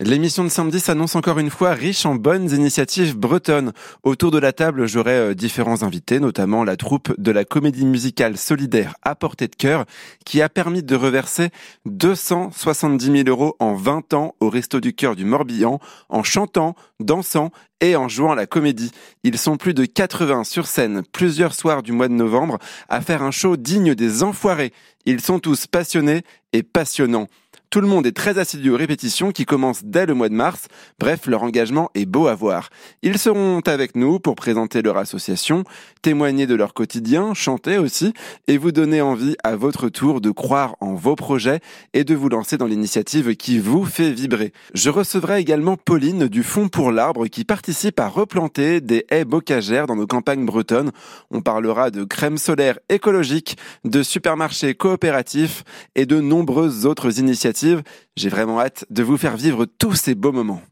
L'émission de samedi s'annonce encore une fois riche en bonnes initiatives bretonnes. Autour de la table, j'aurai euh, différents invités, notamment la troupe de la comédie musicale solidaire à portée de cœur, qui a permis de reverser 270 000 euros en 20 ans au Resto du Cœur du Morbihan, en chantant, dansant et en jouant la comédie. Ils sont plus de 80 sur scène plusieurs soirs du mois de novembre à faire un show digne des enfoirés. Ils sont tous passionnés et passionnants. Tout le monde est très assidu aux répétitions qui commencent dès le mois de mars. Bref, leur engagement est beau à voir. Ils seront avec nous pour présenter leur association, témoigner de leur quotidien, chanter aussi, et vous donner envie à votre tour de croire en vos projets et de vous lancer dans l'initiative qui vous fait vibrer. Je recevrai également Pauline du Fonds pour l'arbre qui participe à replanter des haies bocagères dans nos campagnes bretonnes. On parlera de crème solaire écologique, de supermarchés coopératifs et de nombreuses autres initiatives j'ai vraiment hâte de vous faire vivre tous ces beaux moments.